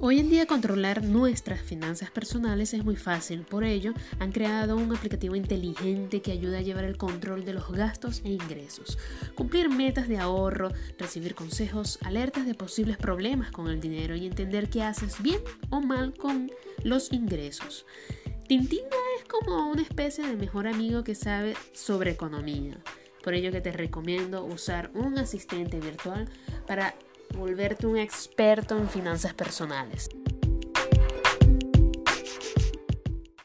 Hoy en día controlar nuestras finanzas personales es muy fácil, por ello han creado un aplicativo inteligente que ayuda a llevar el control de los gastos e ingresos, cumplir metas de ahorro, recibir consejos, alertas de posibles problemas con el dinero y entender qué haces bien o mal con los ingresos. Tintina es como una especie de mejor amigo que sabe sobre economía. Por ello que te recomiendo usar un asistente virtual para volverte un experto en finanzas personales.